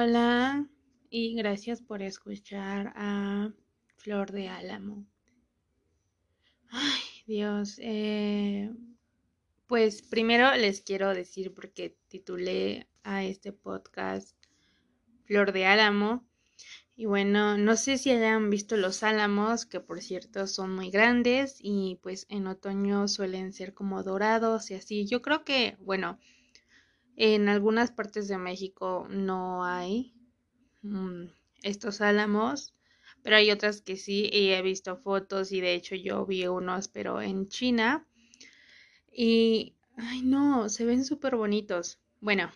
Hola y gracias por escuchar a Flor de Álamo. Ay, Dios. Eh, pues primero les quiero decir porque titulé a este podcast Flor de Álamo. Y bueno, no sé si hayan visto los álamos, que por cierto son muy grandes y pues en otoño suelen ser como dorados y así. Yo creo que, bueno, en algunas partes de México no hay mm, estos álamos, pero hay otras que sí y he visto fotos y de hecho yo vi unos, pero en China. Y, ay no, se ven súper bonitos. Bueno,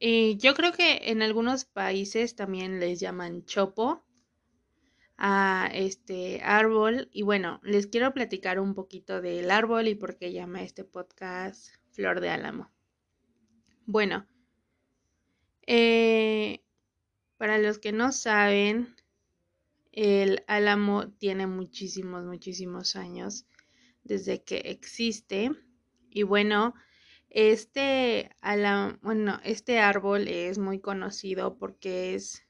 eh, yo creo que en algunos países también les llaman chopo a este árbol. Y bueno, les quiero platicar un poquito del árbol y por qué llama este podcast Flor de Álamo. Bueno, eh, para los que no saben, el álamo tiene muchísimos, muchísimos años desde que existe. Y bueno, este, álamo, bueno, este árbol es muy conocido porque es...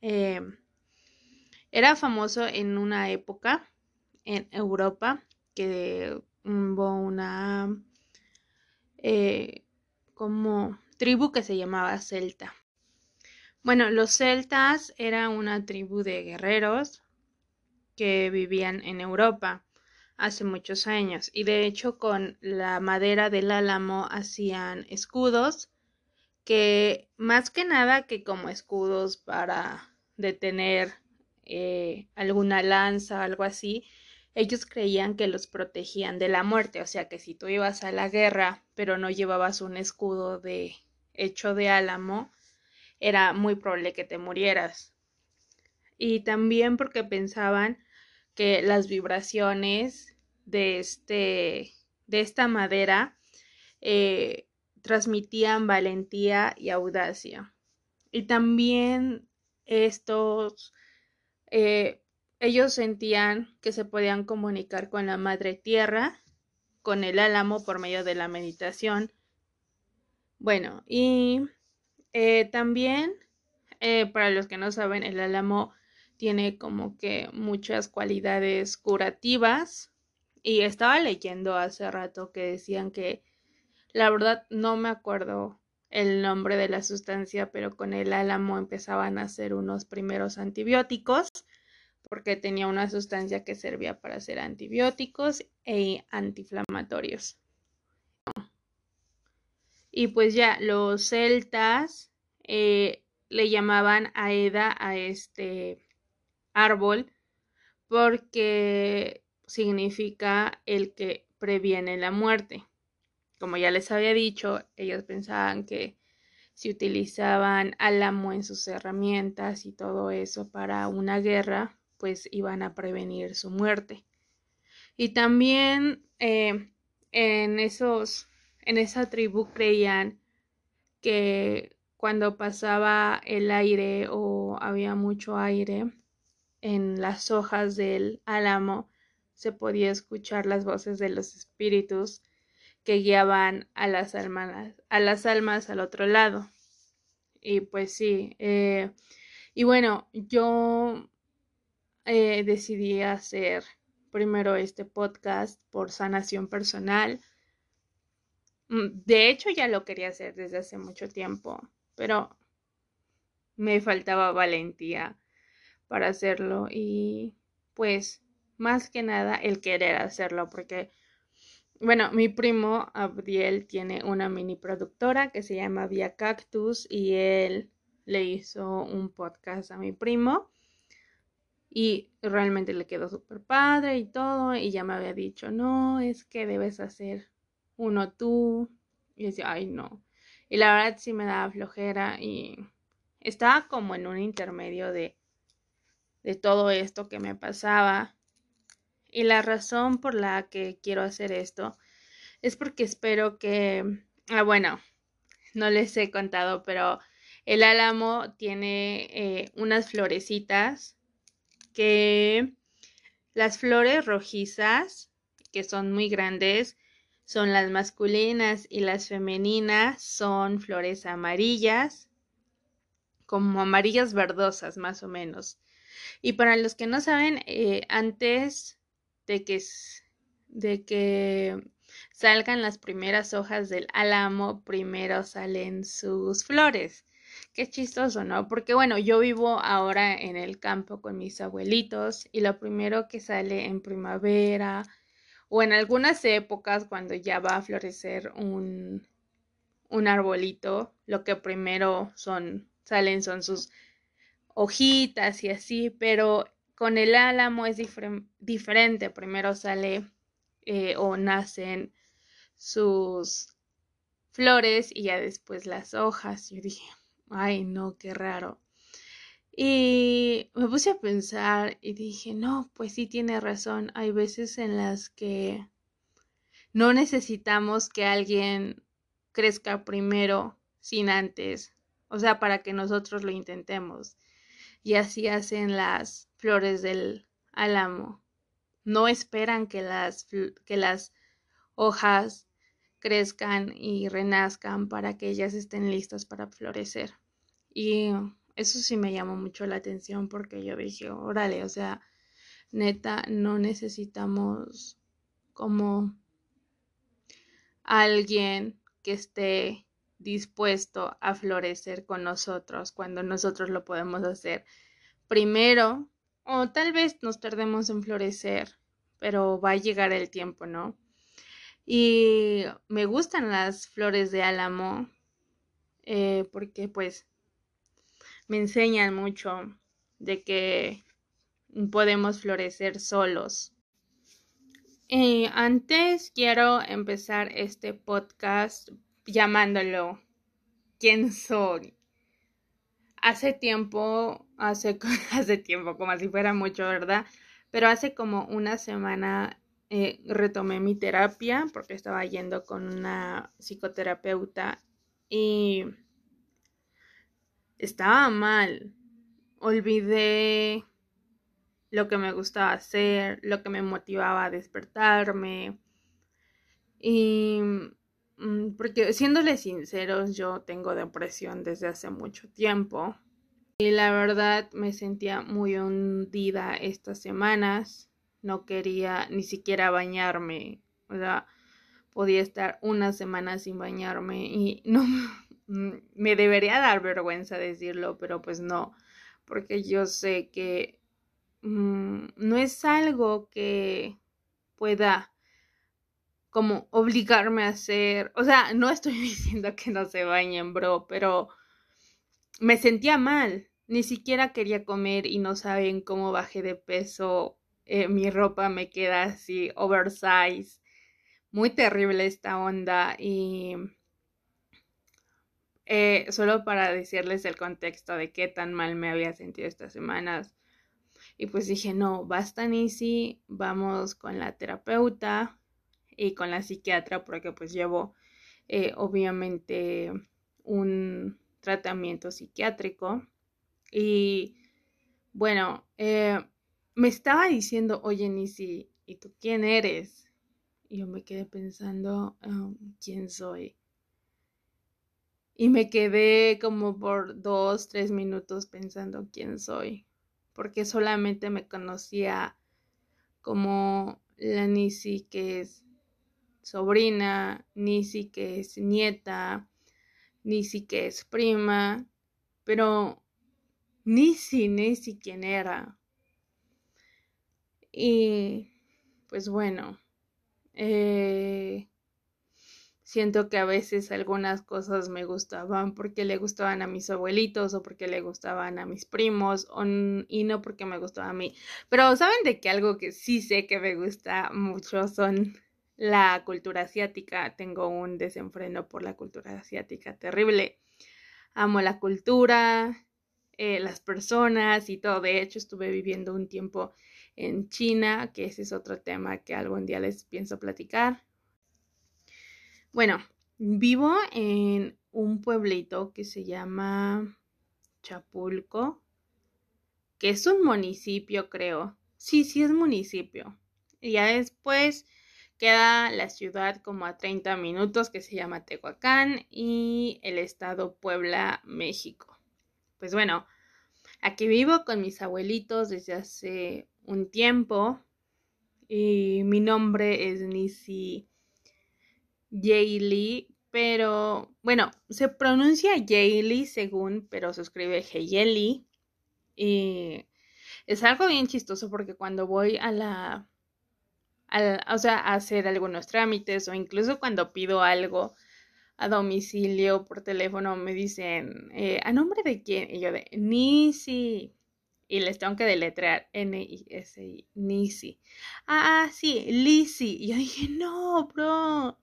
Eh, era famoso en una época en Europa que hubo una eh, como tribu que se llamaba celta. Bueno, los celtas eran una tribu de guerreros que vivían en Europa hace muchos años y de hecho con la madera del álamo hacían escudos que más que nada que como escudos para detener eh, alguna lanza o algo así, ellos creían que los protegían de la muerte, o sea que si tú ibas a la guerra pero no llevabas un escudo de hecho de álamo, era muy probable que te murieras. Y también porque pensaban que las vibraciones de este de esta madera eh, transmitían valentía y audacia. Y también estos eh, ellos sentían que se podían comunicar con la madre tierra, con el álamo por medio de la meditación. Bueno, y eh, también, eh, para los que no saben, el álamo tiene como que muchas cualidades curativas. Y estaba leyendo hace rato que decían que, la verdad, no me acuerdo el nombre de la sustancia, pero con el álamo empezaban a hacer unos primeros antibióticos porque tenía una sustancia que servía para hacer antibióticos e antiinflamatorios. Y pues ya, los celtas eh, le llamaban Aeda a este árbol porque significa el que previene la muerte. Como ya les había dicho, ellos pensaban que si utilizaban álamo en sus herramientas y todo eso para una guerra, pues iban a prevenir su muerte. Y también eh, en esos, en esa tribu creían que cuando pasaba el aire o había mucho aire en las hojas del álamo se podía escuchar las voces de los espíritus que guiaban a las almas, a las almas al otro lado. Y pues sí, eh, y bueno, yo eh, decidí hacer primero este podcast por sanación personal. Mm, de hecho, ya lo quería hacer desde hace mucho tiempo, pero me faltaba valentía para hacerlo y pues más que nada el querer hacerlo porque bueno, mi primo Abdiel tiene una mini productora que se llama Via Cactus y él le hizo un podcast a mi primo y realmente le quedó súper padre y todo y ya me había dicho, no, es que debes hacer uno tú y decía, ay no. Y la verdad sí me daba flojera y estaba como en un intermedio de, de todo esto que me pasaba. Y la razón por la que quiero hacer esto es porque espero que, ah, bueno, no les he contado, pero el álamo tiene eh, unas florecitas que las flores rojizas, que son muy grandes, son las masculinas y las femeninas son flores amarillas. como amarillas verdosas más o menos. Y para los que no saben, eh, antes de que, de que salgan las primeras hojas del álamo, primero salen sus flores. Qué chistoso, ¿no? Porque bueno, yo vivo ahora en el campo con mis abuelitos y lo primero que sale en primavera o en algunas épocas cuando ya va a florecer un, un arbolito, lo que primero son, salen son sus hojitas y así, pero con el álamo es diferente. Primero sale eh, o nacen sus flores y ya después las hojas. Yo dije, ay, no, qué raro. Y me puse a pensar y dije, no, pues sí tiene razón. Hay veces en las que no necesitamos que alguien crezca primero sin antes, o sea, para que nosotros lo intentemos. Y así hacen las flores del álamo. No esperan que las, que las hojas crezcan y renazcan para que ellas estén listas para florecer. Y eso sí me llamó mucho la atención porque yo dije, órale, o sea, neta, no necesitamos como alguien que esté dispuesto a florecer con nosotros cuando nosotros lo podemos hacer primero o tal vez nos tardemos en florecer, pero va a llegar el tiempo, ¿no? Y me gustan las flores de álamo eh, porque pues me enseñan mucho de que podemos florecer solos. Y antes quiero empezar este podcast llamándolo ¿Quién soy? Hace tiempo, hace, hace tiempo, como si fuera mucho, ¿verdad? Pero hace como una semana eh, retomé mi terapia porque estaba yendo con una psicoterapeuta y estaba mal. Olvidé lo que me gustaba hacer, lo que me motivaba a despertarme. Y mm, porque siéndole sinceros, yo tengo depresión desde hace mucho tiempo. Y la verdad me sentía muy hundida estas semanas no quería ni siquiera bañarme, o sea, podía estar una semana sin bañarme y no me debería dar vergüenza decirlo, pero pues no, porque yo sé que mm, no es algo que pueda como obligarme a hacer, o sea, no estoy diciendo que no se bañen, bro, pero me sentía mal, ni siquiera quería comer y no saben cómo bajé de peso eh, mi ropa me queda así oversize. Muy terrible esta onda y eh, solo para decirles el contexto de qué tan mal me había sentido estas semanas. Y pues dije, no, basta Nisi, vamos con la terapeuta y con la psiquiatra porque pues llevo eh, obviamente un tratamiento psiquiátrico. Y bueno, eh, me estaba diciendo, oye, Nisi, ¿y tú quién eres? Y yo me quedé pensando, um, ¿quién soy? Y me quedé como por dos, tres minutos pensando quién soy, porque solamente me conocía como la Nisi que es sobrina, Nisi que es nieta, Nisi que es prima, pero Nisi, Nisi quién era. Y pues bueno, eh, siento que a veces algunas cosas me gustaban porque le gustaban a mis abuelitos o porque le gustaban a mis primos y no porque me gustaba a mí. Pero saben de que algo que sí sé que me gusta mucho son la cultura asiática. Tengo un desenfreno por la cultura asiática terrible. Amo la cultura, eh, las personas y todo. De hecho, estuve viviendo un tiempo en China, que ese es otro tema que algún día les pienso platicar. Bueno, vivo en un pueblito que se llama Chapulco, que es un municipio, creo. Sí, sí es municipio. Y ya después queda la ciudad como a 30 minutos que se llama Tehuacán y el estado Puebla, México. Pues bueno, aquí vivo con mis abuelitos desde hace un tiempo y mi nombre es Nisi Jaylee, pero bueno, se pronuncia Jaylee según, pero se escribe Heyeli. Y es algo bien chistoso porque cuando voy a la, o sea, a hacer algunos trámites o incluso cuando pido algo a domicilio por teléfono me dicen, eh, ¿a nombre de quién? Y yo de Nisi. Y les tengo que deletrear N-I-S-I, Nisi. Ah, sí, Lisi. Y yo dije, no, bro.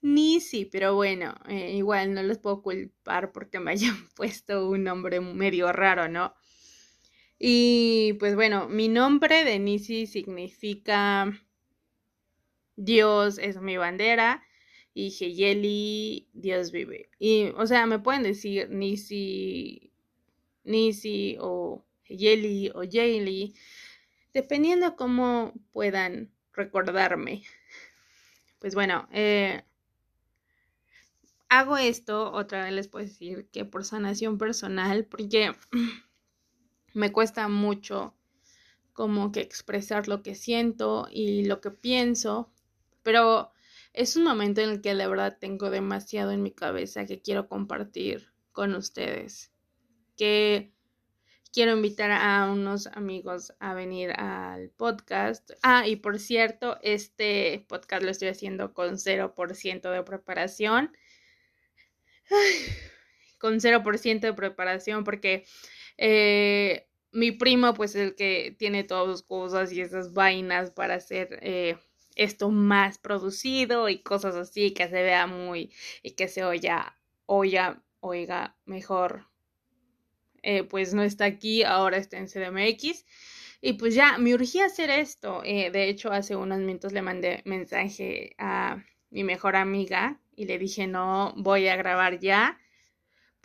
Nisi, pero bueno, eh, igual no les puedo culpar porque me hayan puesto un nombre medio raro, ¿no? Y pues bueno, mi nombre de Nisi significa Dios es mi bandera y Heyeli, Dios vive. Y, o sea, me pueden decir Nisi, Nisi o Heyeli o Yeli, dependiendo cómo puedan recordarme. Pues bueno, eh, hago esto, otra vez les puedo decir que por sanación personal, porque me cuesta mucho como que expresar lo que siento y lo que pienso, pero es un momento en el que la verdad tengo demasiado en mi cabeza que quiero compartir con ustedes, que quiero invitar a unos amigos a venir al podcast. Ah, y por cierto, este podcast lo estoy haciendo con 0% de preparación con 0% de preparación porque eh, mi primo pues el que tiene todas las cosas y esas vainas para hacer eh, esto más producido y cosas así que se vea muy y que se oya, oya, oiga mejor eh, pues no está aquí, ahora está en CDMX. Y pues ya, me urgía hacer esto. de hecho, hace unos minutos le mandé mensaje a mi mejor amiga y le dije, no, voy a grabar ya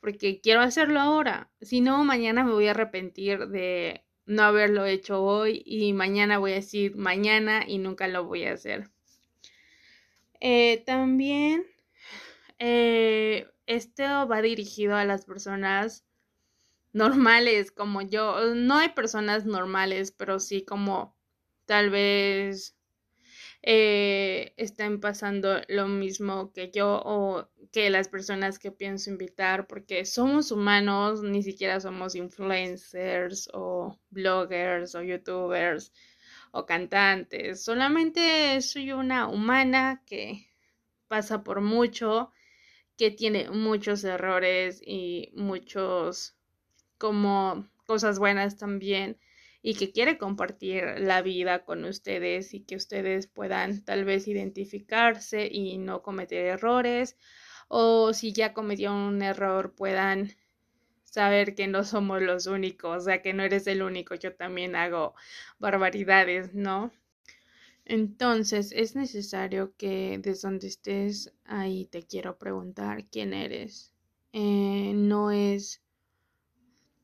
porque quiero hacerlo ahora. Si no, mañana me voy a arrepentir de no haberlo hecho hoy y mañana voy a decir mañana y nunca lo voy a hacer. Eh, también eh, esto va dirigido a las personas normales como yo. No hay personas normales, pero sí como tal vez eh, están pasando lo mismo que yo o que las personas que pienso invitar, porque somos humanos, ni siquiera somos influencers o bloggers o youtubers o cantantes, solamente soy una humana que pasa por mucho, que tiene muchos errores y muchos como cosas buenas también y que quiere compartir la vida con ustedes y que ustedes puedan tal vez identificarse y no cometer errores o si ya cometieron un error puedan saber que no somos los únicos, o sea que no eres el único, yo también hago barbaridades, ¿no? Entonces es necesario que desde donde estés ahí te quiero preguntar quién eres. Eh, no es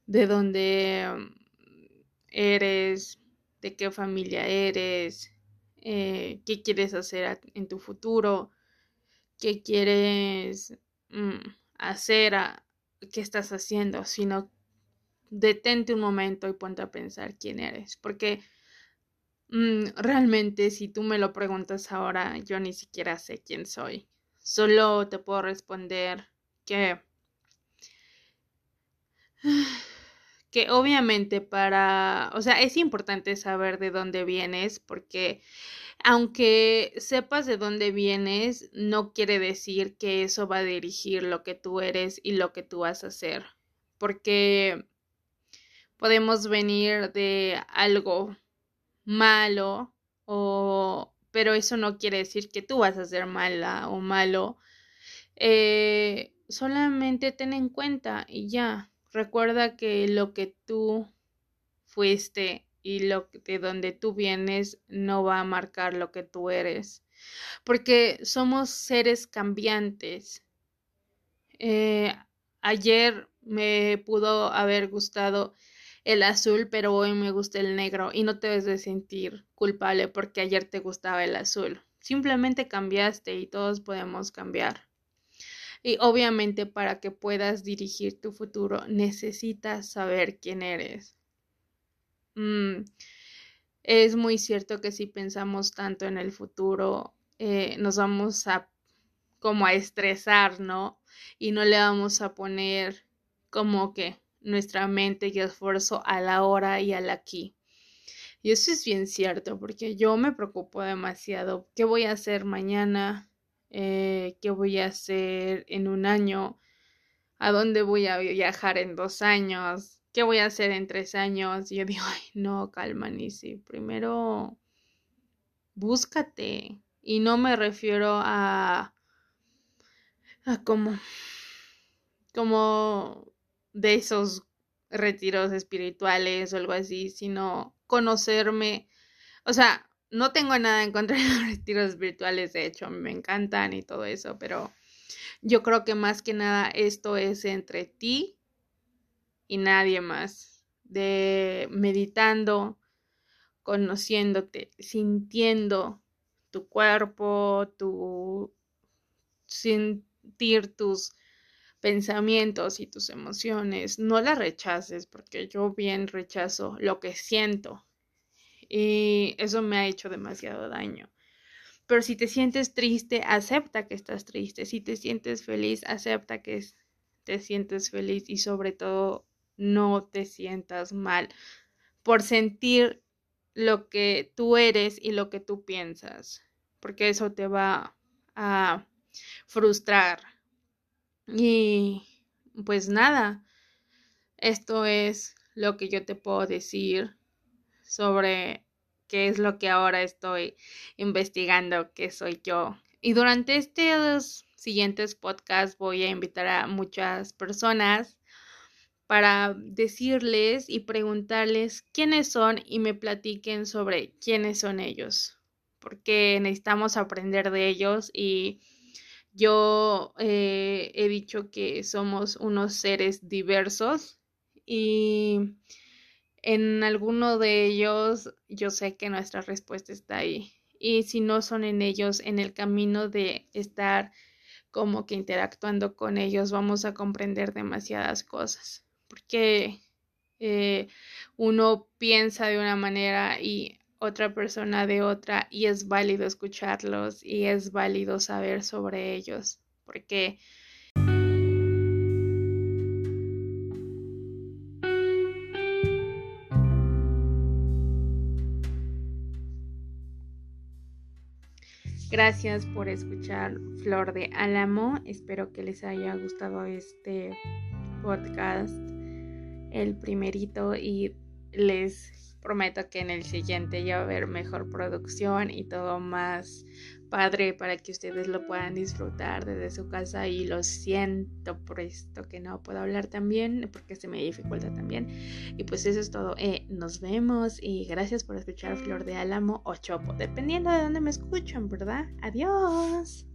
de donde eres, de qué familia eres, eh, qué quieres hacer en tu futuro, qué quieres mm, hacer, qué estás haciendo, sino detente un momento y ponte a pensar quién eres, porque mm, realmente si tú me lo preguntas ahora, yo ni siquiera sé quién soy. Solo te puedo responder que que obviamente para, o sea, es importante saber de dónde vienes porque aunque sepas de dónde vienes, no quiere decir que eso va a dirigir lo que tú eres y lo que tú vas a hacer, porque podemos venir de algo malo o pero eso no quiere decir que tú vas a ser mala o malo. Eh, solamente ten en cuenta y ya, Recuerda que lo que tú fuiste y lo de donde tú vienes no va a marcar lo que tú eres, porque somos seres cambiantes. Eh, ayer me pudo haber gustado el azul, pero hoy me gusta el negro y no te debes de sentir culpable porque ayer te gustaba el azul. Simplemente cambiaste y todos podemos cambiar. Y obviamente para que puedas dirigir tu futuro necesitas saber quién eres. Mm, es muy cierto que si pensamos tanto en el futuro, eh, nos vamos a como a estresar, ¿no? Y no le vamos a poner como que nuestra mente y esfuerzo a la hora y al aquí. Y eso es bien cierto, porque yo me preocupo demasiado. ¿Qué voy a hacer mañana? Eh, ¿Qué voy a hacer en un año? ¿A dónde voy a viajar en dos años? ¿Qué voy a hacer en tres años? Y yo digo, ay, no, calma, Nisi. Primero, búscate. Y no me refiero a, a como, como de esos retiros espirituales o algo así, sino conocerme. O sea, no tengo nada en contra de los retiros espirituales, de hecho, me encantan y todo eso, pero yo creo que más que nada esto es entre ti y nadie más, de meditando, conociéndote, sintiendo tu cuerpo, tu sentir tus pensamientos y tus emociones, no las rechaces, porque yo bien rechazo lo que siento y eso me ha hecho demasiado daño. Pero si te sientes triste, acepta que estás triste. Si te sientes feliz, acepta que te sientes feliz y sobre todo no te sientas mal por sentir lo que tú eres y lo que tú piensas, porque eso te va a frustrar y pues nada, esto es lo que yo te puedo decir sobre qué es lo que ahora estoy investigando, qué soy yo. Y durante estos siguientes podcasts voy a invitar a muchas personas para decirles y preguntarles quiénes son y me platiquen sobre quiénes son ellos, porque necesitamos aprender de ellos y yo eh, he dicho que somos unos seres diversos y en alguno de ellos yo sé que nuestra respuesta está ahí. Y si no son en ellos, en el camino de estar como que interactuando con ellos, vamos a comprender demasiadas cosas. Porque eh, uno piensa de una manera y otra persona de otra y es válido escucharlos y es válido saber sobre ellos porque Gracias por escuchar Flor de Álamo. Espero que les haya gustado este podcast, el primerito, y les prometo que en el siguiente ya va a haber mejor producción y todo más padre para que ustedes lo puedan disfrutar desde su casa y lo siento por esto que no puedo hablar también porque se me dificulta también. Y pues eso es todo eh, nos vemos y gracias por escuchar Flor de Álamo o Chopo dependiendo de dónde me escuchan verdad adiós